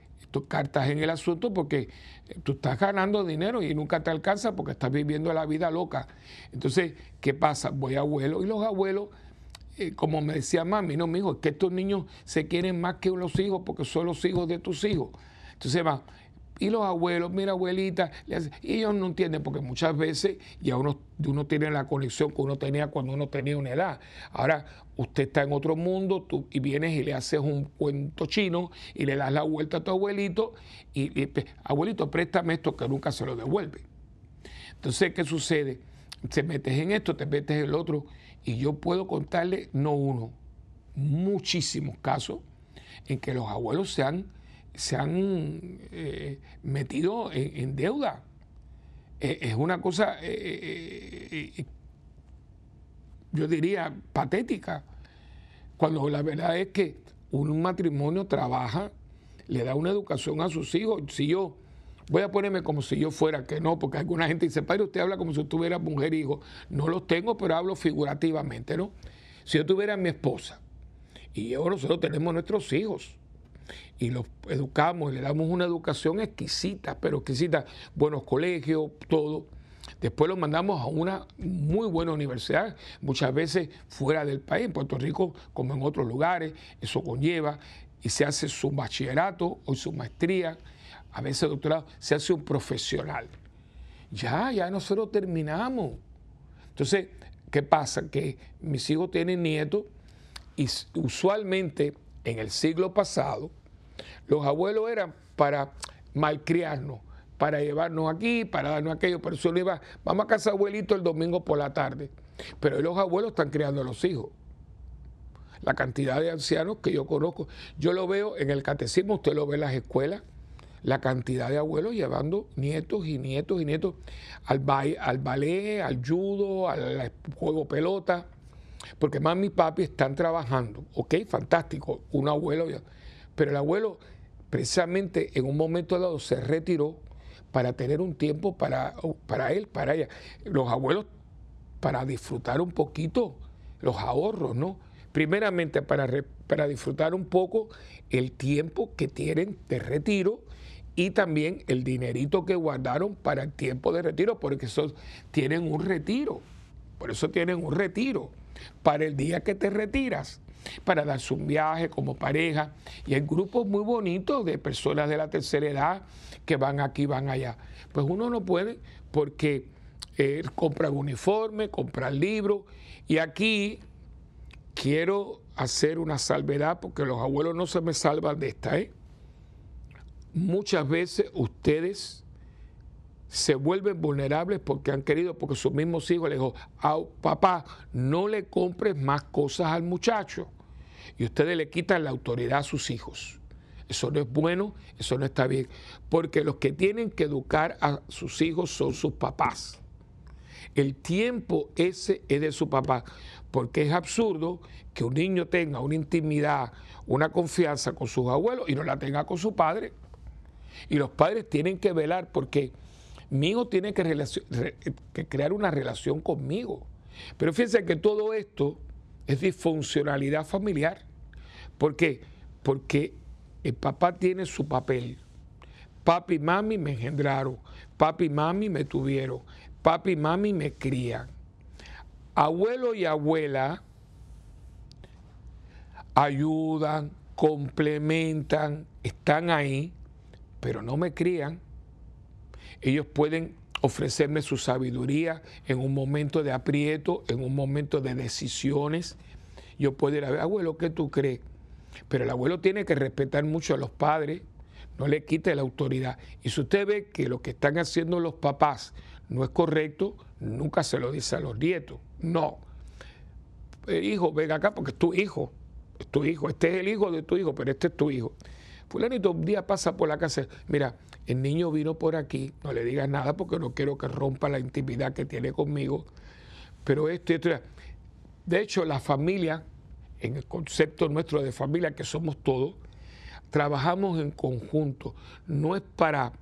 cartas en el asunto porque tú estás ganando dinero y nunca te alcanza porque estás viviendo la vida loca. Entonces, ¿qué pasa? Voy a abuelo y los abuelos como me decía mami, no, mi hijo, es que estos niños se quieren más que los hijos porque son los hijos de tus hijos. Entonces va, y los abuelos, mira abuelita, y ellos no entienden porque muchas veces ya uno, uno tiene la conexión que uno tenía cuando uno tenía una edad. Ahora usted está en otro mundo tú, y vienes y le haces un cuento chino y le das la vuelta a tu abuelito y, y abuelito, préstame esto que nunca se lo devuelve. Entonces, ¿qué sucede? Te metes en esto, te metes en el otro y yo puedo contarle, no uno, muchísimos casos en que los abuelos se han, se han eh, metido en, deuda. Eh, es una cosa, eh, yo diría, patética, cuando la verdad es que un matrimonio trabaja, le da una educación a sus hijos. Si yo voy a ponerme como si yo fuera, que no, porque alguna gente dice, padre, usted habla como si tuviera mujer e hijo. No los tengo, pero hablo figurativamente, ¿no? Si yo tuviera mi esposa y yo, nosotros tenemos nuestros hijos y los educamos y le damos una educación exquisita, pero exquisita, buenos colegios, todo. Después los mandamos a una muy buena universidad, muchas veces fuera del país, en Puerto Rico como en otros lugares, eso conlleva, y se hace su bachillerato o su maestría a veces doctorado, se hace un profesional. Ya, ya nosotros terminamos. Entonces, ¿qué pasa? Que mis hijos tienen nietos y usualmente en el siglo pasado los abuelos eran para malcriarnos, para llevarnos aquí, para darnos aquello, pero eso iba, vamos a casa abuelito el domingo por la tarde. Pero los abuelos están criando a los hijos. La cantidad de ancianos que yo conozco, yo lo veo en el catecismo, usted lo ve en las escuelas, la cantidad de abuelos llevando nietos y nietos y nietos al, al ballet, al judo, al, juego pelota, porque mami y papi están trabajando. Ok, fantástico, un abuelo, pero el abuelo precisamente en un momento dado se retiró para tener un tiempo para, para él, para ella. Los abuelos para disfrutar un poquito los ahorros, ¿no? Primeramente para, para disfrutar un poco el tiempo que tienen de retiro y también el dinerito que guardaron para el tiempo de retiro, porque esos tienen un retiro, por eso tienen un retiro, para el día que te retiras, para darse un viaje como pareja, y hay grupos muy bonitos de personas de la tercera edad que van aquí, van allá. Pues uno no puede porque eh, compra uniforme, compra libros, y aquí quiero hacer una salvedad porque los abuelos no se me salvan de esta, ¿eh? Muchas veces ustedes se vuelven vulnerables porque han querido, porque sus mismos hijos les dijo, papá, no le compres más cosas al muchacho. Y ustedes le quitan la autoridad a sus hijos. Eso no es bueno, eso no está bien. Porque los que tienen que educar a sus hijos son sus papás. El tiempo ese es de su papá. Porque es absurdo que un niño tenga una intimidad, una confianza con sus abuelos y no la tenga con su padre. Y los padres tienen que velar porque mi hijo tiene que, crear una relación conmigo. Pero fíjense que todo esto es disfuncionalidad familiar. ¿Por qué? Porque el papá tiene su papel. Papi y mami me engendraron. Papi y mami me tuvieron. Papi y mami me crían. Abuelo y abuela ayudan, complementan, están ahí pero no me crían. Ellos pueden ofrecerme su sabiduría en un momento de aprieto, en un momento de decisiones. Yo puedo ir a ver, abuelo, ¿qué tú crees? Pero el abuelo tiene que respetar mucho a los padres, no le quite la autoridad. Y si usted ve que lo que están haciendo los papás no es correcto, nunca se lo dice a los nietos. No. El hijo, venga acá porque es tu hijo. Es tu hijo. Este es el hijo de tu hijo, pero este es tu hijo. Fulanito un día pasa por la casa. Mira, el niño vino por aquí, no le digas nada porque no quiero que rompa la intimidad que tiene conmigo. Pero esto y esto. De hecho, la familia, en el concepto nuestro de familia, que somos todos, trabajamos en conjunto. No es para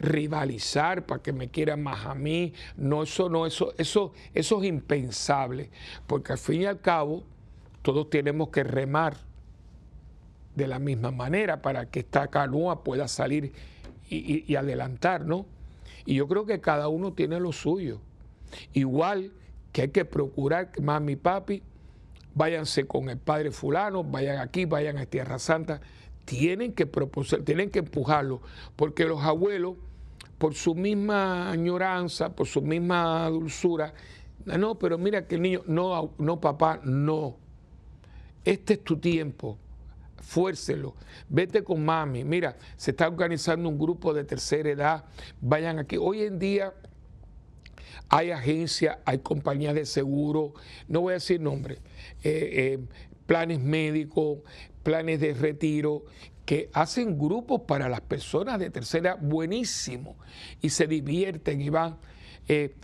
rivalizar, para que me quieran más a mí. No, eso no, eso, eso, eso es impensable. Porque al fin y al cabo, todos tenemos que remar de la misma manera para que esta canoa pueda salir y, adelantar, ¿no? Y yo creo que cada uno tiene lo suyo. Igual que hay que procurar que mami y papi váyanse con el padre fulano, vayan aquí, vayan a Tierra Santa. Tienen que tienen que empujarlo, porque los abuelos, por su misma añoranza, por su misma dulzura, no, pero mira que el niño, no, no papá, no. Este es tu tiempo fuércelo, vete con mami, mira, se está organizando un grupo de tercera edad, vayan aquí. Hoy en día hay agencias, hay compañías de seguro, no voy a decir nombre, eh, eh, planes médicos, planes de retiro, que hacen grupos para las personas de tercera buenísimo. Y se divierten y van. Eh,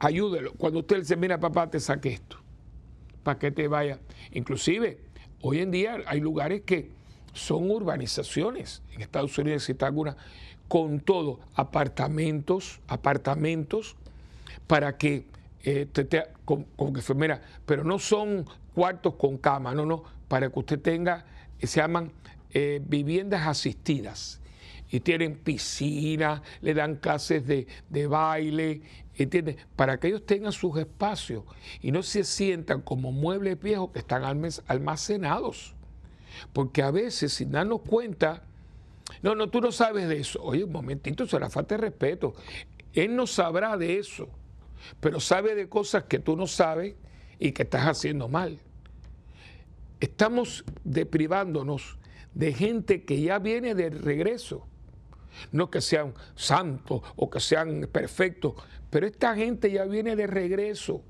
ayúdelo. Cuando usted dice, mira papá, te saqué esto para que te vaya. Inclusive, hoy en día hay lugares que son urbanizaciones, en Estados Unidos existe alguna, con todo, apartamentos, apartamentos, para que eh, te, como, que mira, pero no son cuartos con cama, no, no, para que usted tenga, se llaman eh, viviendas asistidas y tienen piscina, le dan clases de, de baile, ¿entiendes? Para que ellos tengan sus espacios y no se sientan como muebles viejos que están almacenados. Porque a veces, sin darnos cuenta, no, no, tú no sabes de eso. Oye, un momentito, será falta de respeto. Él no sabrá de eso, pero sabe de cosas que tú no sabes y que estás haciendo mal. Estamos deprivándonos de gente que ya viene de regreso no que sean santos o que sean perfectos, pero esta gente ya viene de regreso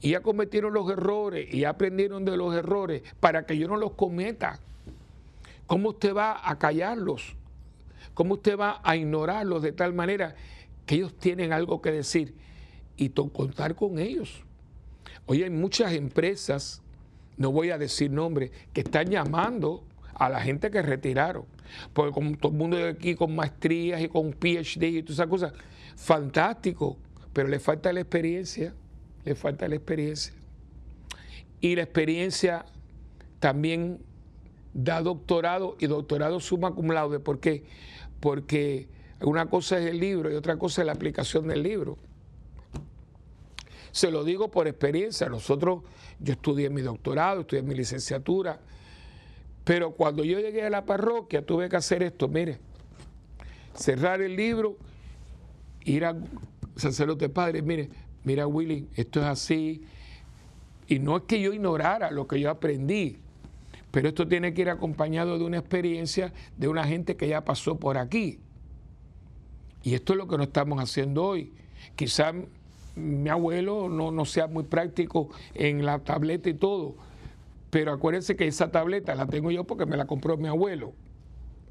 y ya cometieron los errores y ya aprendieron de los errores para que yo no los cometa. ¿Cómo usted va a callarlos? ¿Cómo usted va a ignorarlos de tal manera que ellos tienen algo que decir y contar con ellos? Hoy hay muchas empresas, no voy a decir nombres, que están llamando a la gente que retiraron. Porque como todo el mundo de aquí con maestrías y con PhD y todas esas cosas, fantástico, pero le falta la experiencia, le falta la experiencia. Y la experiencia también da doctorado y doctorado suma cum laude. ¿Por qué? Porque una cosa es el libro y otra cosa es la aplicación del libro. Se lo digo por experiencia. Nosotros, yo estudié mi doctorado, estudié mi licenciatura, pero cuando yo llegué a la parroquia tuve que hacer esto, mire, cerrar el libro, ir a sacerdote padre, mire, mira Willy, esto es así. Y no es que yo ignorara lo que yo aprendí, pero esto tiene que ir acompañado de una experiencia de una gente que ya pasó por aquí. Y esto es lo que no estamos haciendo hoy. Quizá mi abuelo no, no sea muy práctico en la tableta y todo, pero acuérdense que esa tableta la tengo yo porque me la compró mi abuelo.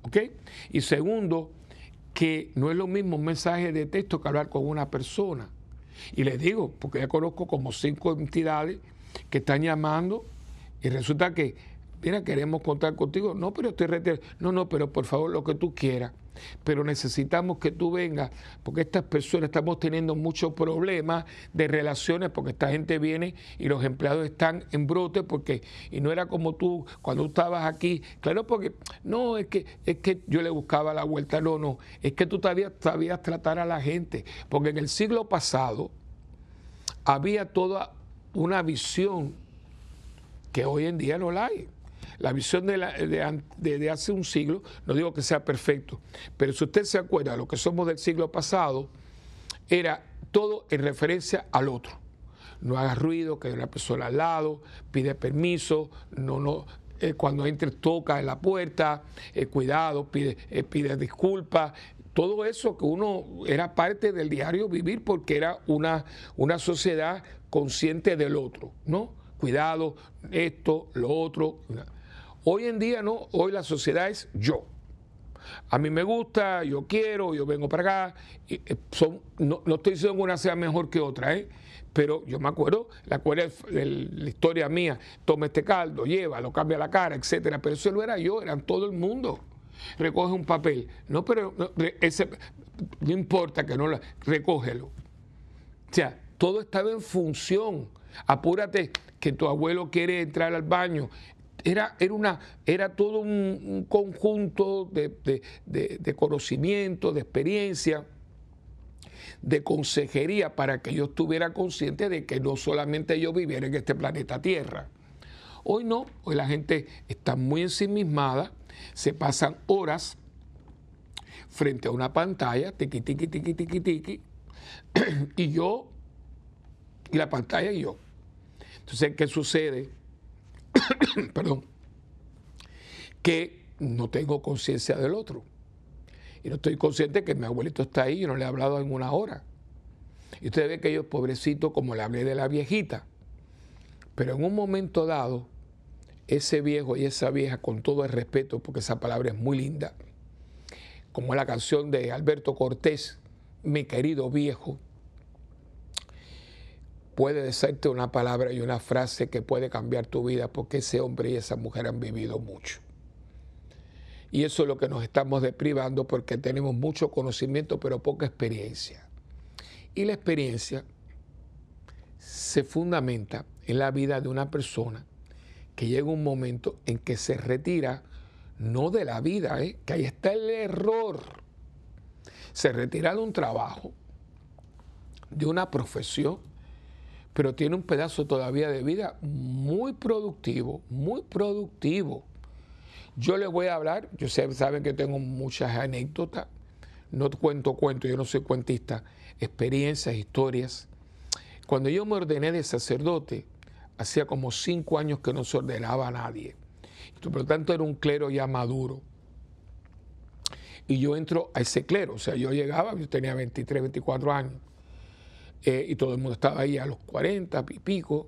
¿Ok? Y segundo, que no es lo mismo un mensaje de texto que hablar con una persona. Y les digo, porque ya conozco como cinco entidades que están llamando y resulta que, mira, queremos contar contigo. No, pero estoy retirado. No, no, pero por favor, lo que tú quieras pero necesitamos que tú vengas, porque estas personas estamos teniendo muchos problemas de relaciones, porque esta gente viene y los empleados están en brote, porque, y no era como tú cuando estabas aquí, claro, porque no, es que, es que yo le buscaba la vuelta, no, no, es que tú sabías, sabías tratar a la gente, porque en el siglo pasado había toda una visión que hoy en día no la hay. La visión de, de, hace un siglo, no digo que sea perfecto, pero si usted se acuerda de lo que somos del siglo pasado, era todo en referencia al otro. No haga ruido, que hay una persona al lado, pide permiso, no, no, eh, cuando entres toca en la puerta, eh, cuidado, pide, eh, pide disculpas. Todo eso que uno era parte del diario vivir porque era una, una sociedad consciente del otro, ¿no? Cuidado, esto, lo otro. Hoy en día no, hoy la sociedad es yo. A mí me gusta, yo quiero, yo vengo para acá. son, no, no estoy diciendo que una sea mejor que otra, ¿eh? pero yo me acuerdo, la, la historia mía, toma este caldo, llévalo, cambia la cara, etcétera, pero eso no era yo, eran todo el mundo. Recoge un papel, no, pero no, ese, no importa que no lo, recógelo. O sea, todo estaba en función. Apúrate que tu abuelo quiere entrar al baño. Era, era, una, era todo un, conjunto de, de, de conocimiento, de experiencia de consejería para que yo estuviera consciente de que no solamente yo viviera en este planeta Tierra. Hoy no, hoy la gente está muy ensimismada, se pasan horas frente a una pantalla, tiqui, tiqui, tiqui, tiqui, tiqui, [CLEARS THROAT] y yo, y la pantalla y yo. Entonces, ¿qué sucede? [COUGHS] Perdón. Que no tengo conciencia del otro. Y no estoy consciente que mi abuelito está ahí y no le he hablado en una hora. Y usted ve que yo, pobrecito, como le hablé de la viejita. Pero en un momento dado, ese viejo y esa vieja, con todo el respeto, porque esa palabra es muy linda, como la canción de Alberto Cortés, mi querido viejo, puede decirte una palabra y una frase que puede cambiar tu vida, porque ese hombre y esa mujer han vivido mucho. Y eso es lo que nos estamos deprivando porque tenemos mucho conocimiento pero poca experiencia. Y la experiencia se fundamenta en la vida de una persona que llega un momento en que se retira, no de la vida, ¿eh? que ahí está el error. Se retira de un trabajo, de una profesión, pero tiene un pedazo todavía de vida muy productivo, muy productivo yo les voy a hablar, yo sé, saben que tengo muchas anécdotas, no cuento cuentos, yo no soy cuentista, experiencias, historias. Cuando yo me ordené de sacerdote, hacía como cinco años que no se ordenaba a nadie. Por lo tanto, era un clero ya maduro. Y yo entro a ese clero, o sea, yo llegaba, yo tenía 23, 24 años, eh, y todo el mundo estaba ahí a los 40 y pico,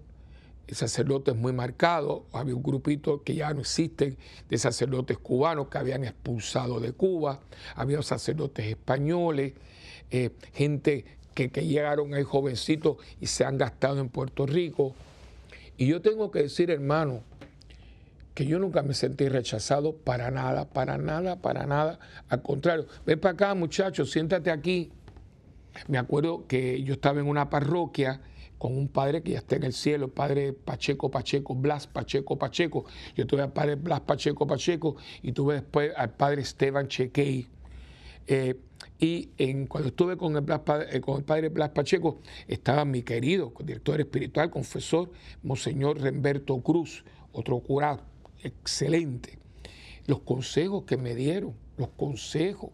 sacerdotes muy marcados. Había un grupito que ya no existen de sacerdotes cubanos que habían expulsado de Cuba. Había sacerdotes españoles, eh, gente que, que llegaron ahí jovencitos y se han gastado en Puerto Rico. Y yo tengo que decir, hermano, que yo nunca me sentí rechazado para nada, para nada, para nada. Al contrario, ven para acá, muchachos, siéntate aquí. Me acuerdo que yo estaba en una parroquia con un padre que ya está en el cielo, el padre Pacheco Pacheco, Blas Pacheco Pacheco. Yo tuve al padre Blas Pacheco Pacheco y tuve después al padre Esteban Chequey. Eh, y en, cuando estuve con el, eh, con el padre Blas Pacheco, estaba mi querido director espiritual, confesor, Monseñor Remberto Cruz, otro curado, excelente. Los consejos que me dieron, los consejos.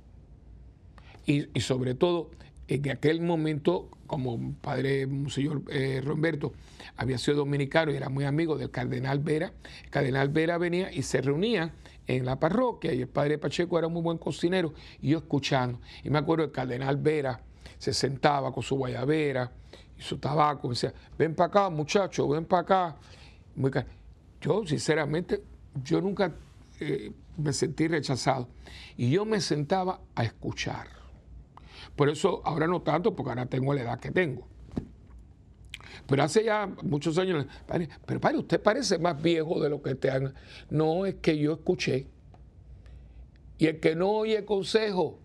Y sobre todo, en aquel momento, como padre señor eh, Roberto había sido dominicano y era muy amigo del cardenal Vera, el cardenal Vera venía y se reunía en la parroquia y el padre Pacheco era muy buen cocinero y yo escuchando. Y me acuerdo el cardenal Vera se sentaba con su guayabera y su tabaco y decía, ven para acá muchachos, ven para acá. yo sinceramente, yo nunca eh, me sentí rechazado y yo me sentaba a escuchar por eso ahora no tanto, porque ahora tengo la edad que tengo. Pero hace ya muchos años, pero padre, usted parece más viejo de lo que te han... No, es que yo escuché. Y el que no oye consejo,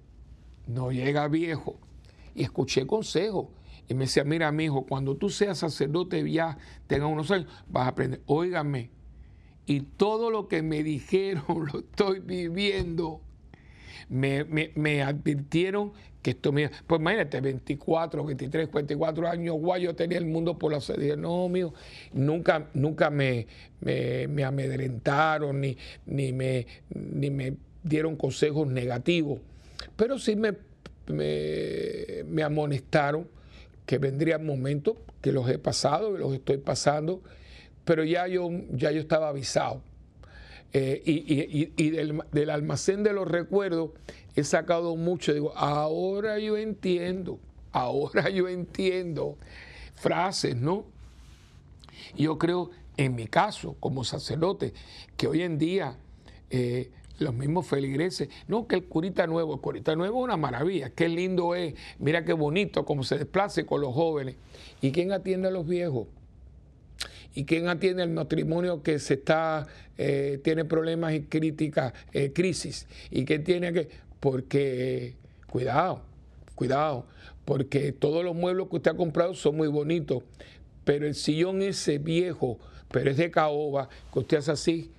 no llega viejo. Y escuché consejo. Y me decía, mira, mi hijo, cuando tú seas sacerdote ya tenga unos años, vas a aprender. Óigame. Y todo lo que me dijeron [LAUGHS] lo estoy viviendo. Me, advirtieron que esto me... Pues imagínate, 24, 23, 44 años, guay, yo tenía el mundo por la sede. No, mío, nunca, nunca me, me, amedrentaron ni, ni, me, ni me dieron consejos negativos, pero sí me, me, amonestaron que vendrían momentos que los he pasado, que los estoy pasando, pero ya yo, ya yo estaba avisado. Eh, y, del, almacén de los recuerdos he sacado mucho. Digo, ahora yo entiendo, ahora yo entiendo frases, ¿no? Yo creo, en mi caso, como sacerdote, que hoy en día eh, los mismos feligreses, no, que el curita nuevo, el curita nuevo es una maravilla, qué lindo es, mira qué bonito, cómo se desplace con los jóvenes. ¿Y quién atiende a los viejos? ¿Y quién atiende el matrimonio que se está, eh, tiene problemas y críticas, eh, crisis? ¿Y qué tiene que...? Porque, cuidado, cuidado, porque todos los muebles que usted ha comprado son muy bonitos, pero el sillón ese viejo, pero es de caoba, que usted hace así,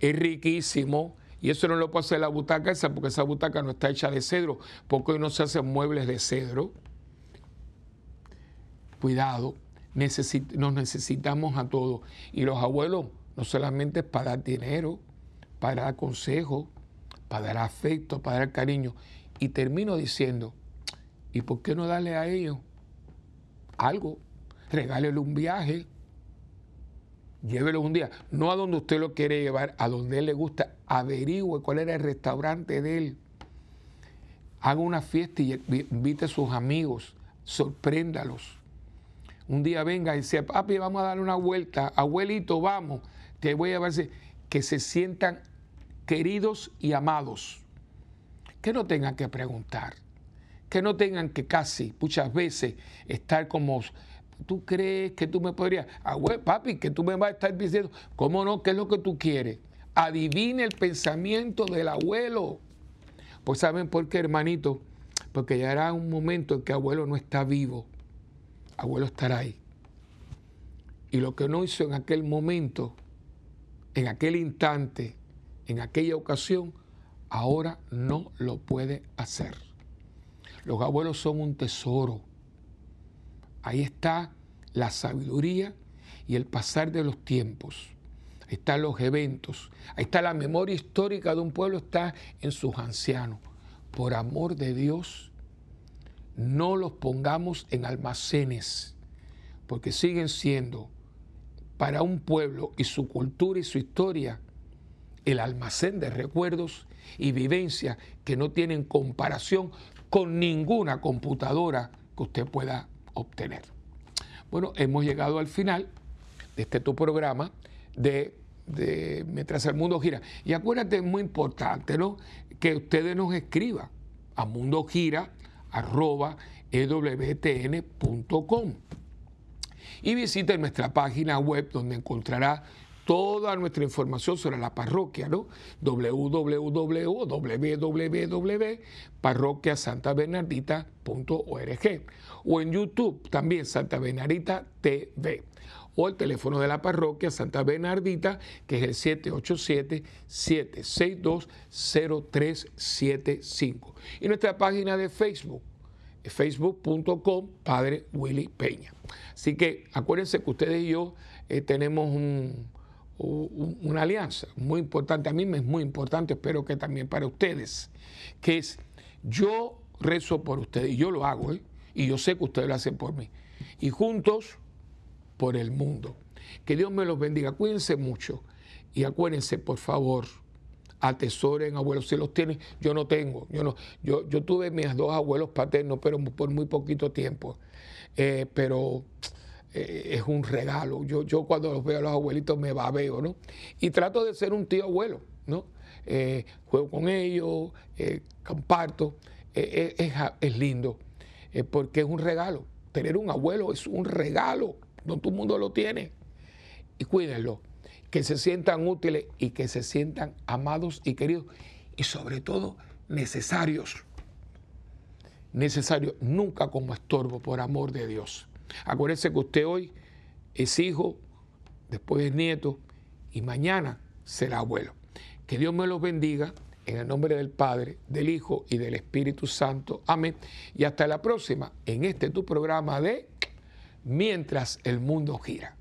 es riquísimo, y eso no lo puede hacer la butaca esa, porque esa butaca no está hecha de cedro, porque hoy no se hacen muebles de cedro. Cuidado, nos necesitamos a todos. Y los abuelos no solamente es para dar dinero, para dar consejo, para dar afecto, para dar cariño. Y termino diciendo, ¿y por qué no darle a ellos algo? Regálele un viaje, llévelo un día, no a donde usted lo quiere llevar, a donde él le gusta, averigüe cuál era el restaurante de él, haga una fiesta y invite a sus amigos, sorpréndalos. Un día venga y dice, papi, vamos a dar una vuelta, abuelito, vamos, te voy a ver que se sientan queridos y amados, que no tengan que preguntar, que no tengan que casi muchas veces estar como ¿Tú crees que tú me podrías? Ah, papi, que tú me vas a estar diciendo, ¿cómo no? ¿Qué es lo que tú quieres? Adivine el pensamiento del abuelo. Pues ¿saben por qué, hermanito? Porque ya era un momento en que abuelo no está vivo. Abuelo estará ahí. Y lo que no hizo en aquel momento, en aquel instante, en aquella ocasión, ahora no lo puede hacer. Los abuelos son un tesoro Ahí está la sabiduría y el pasar de los tiempos. Ahí están los eventos. Ahí está la memoria histórica de un pueblo, está en sus ancianos. Por amor de Dios, no los pongamos en almacenes, porque siguen siendo para un pueblo y su cultura y su historia el almacén de recuerdos y vivencias que no tienen comparación con ninguna computadora que usted pueda obtener. Bueno, hemos llegado al final de este tu programa de, Mientras el mundo gira. Y acuérdate, es muy importante. Que ustedes nos escriban a mundogira.ewtn.com y visiten nuestra página web donde encontrará toda nuestra información sobre la parroquia, ¿no? www.parroquiasantabernardita.org o en YouTube también Santa Bernardita TV o el teléfono de la parroquia Santa Bernardita que es el 787-762-0375 y nuestra página de Facebook facebook.com Padre Willy Peña. Así que acuérdense que ustedes y yo eh, tenemos un, una alianza muy importante, a mí me es muy importante, espero que también para ustedes, que es yo rezo por ustedes, y yo lo hago, ¿eh? y yo sé que ustedes lo hacen por mí, y juntos por el mundo. Que Dios me los bendiga, cuídense mucho. Y acuérdense, por favor, atesoren abuelos, si los tienen, yo no tengo, yo no, yo, yo tuve mis dos abuelos paternos, pero por muy poquito tiempo, eh, pero eh, es un regalo. Yo, yo cuando los veo a los abuelitos me babeo, ¿no? Y trato de ser un tío abuelo, ¿no? Eh, juego con ellos, eh, comparto. Es, es, lindo, porque es un regalo. Tener un abuelo es un regalo, no todo el mundo lo tiene. Y cuídenlo, que se sientan útiles y que se sientan amados y queridos y sobre todo necesarios. Necesarios, nunca como estorbo, por amor de Dios. Acuérdese que usted hoy es hijo, después es nieto y mañana será abuelo. Que Dios me los bendiga En el nombre del Padre, del Hijo y del Espíritu Santo. Amén. Y hasta la próxima en este tu programa de Mientras el mundo gira.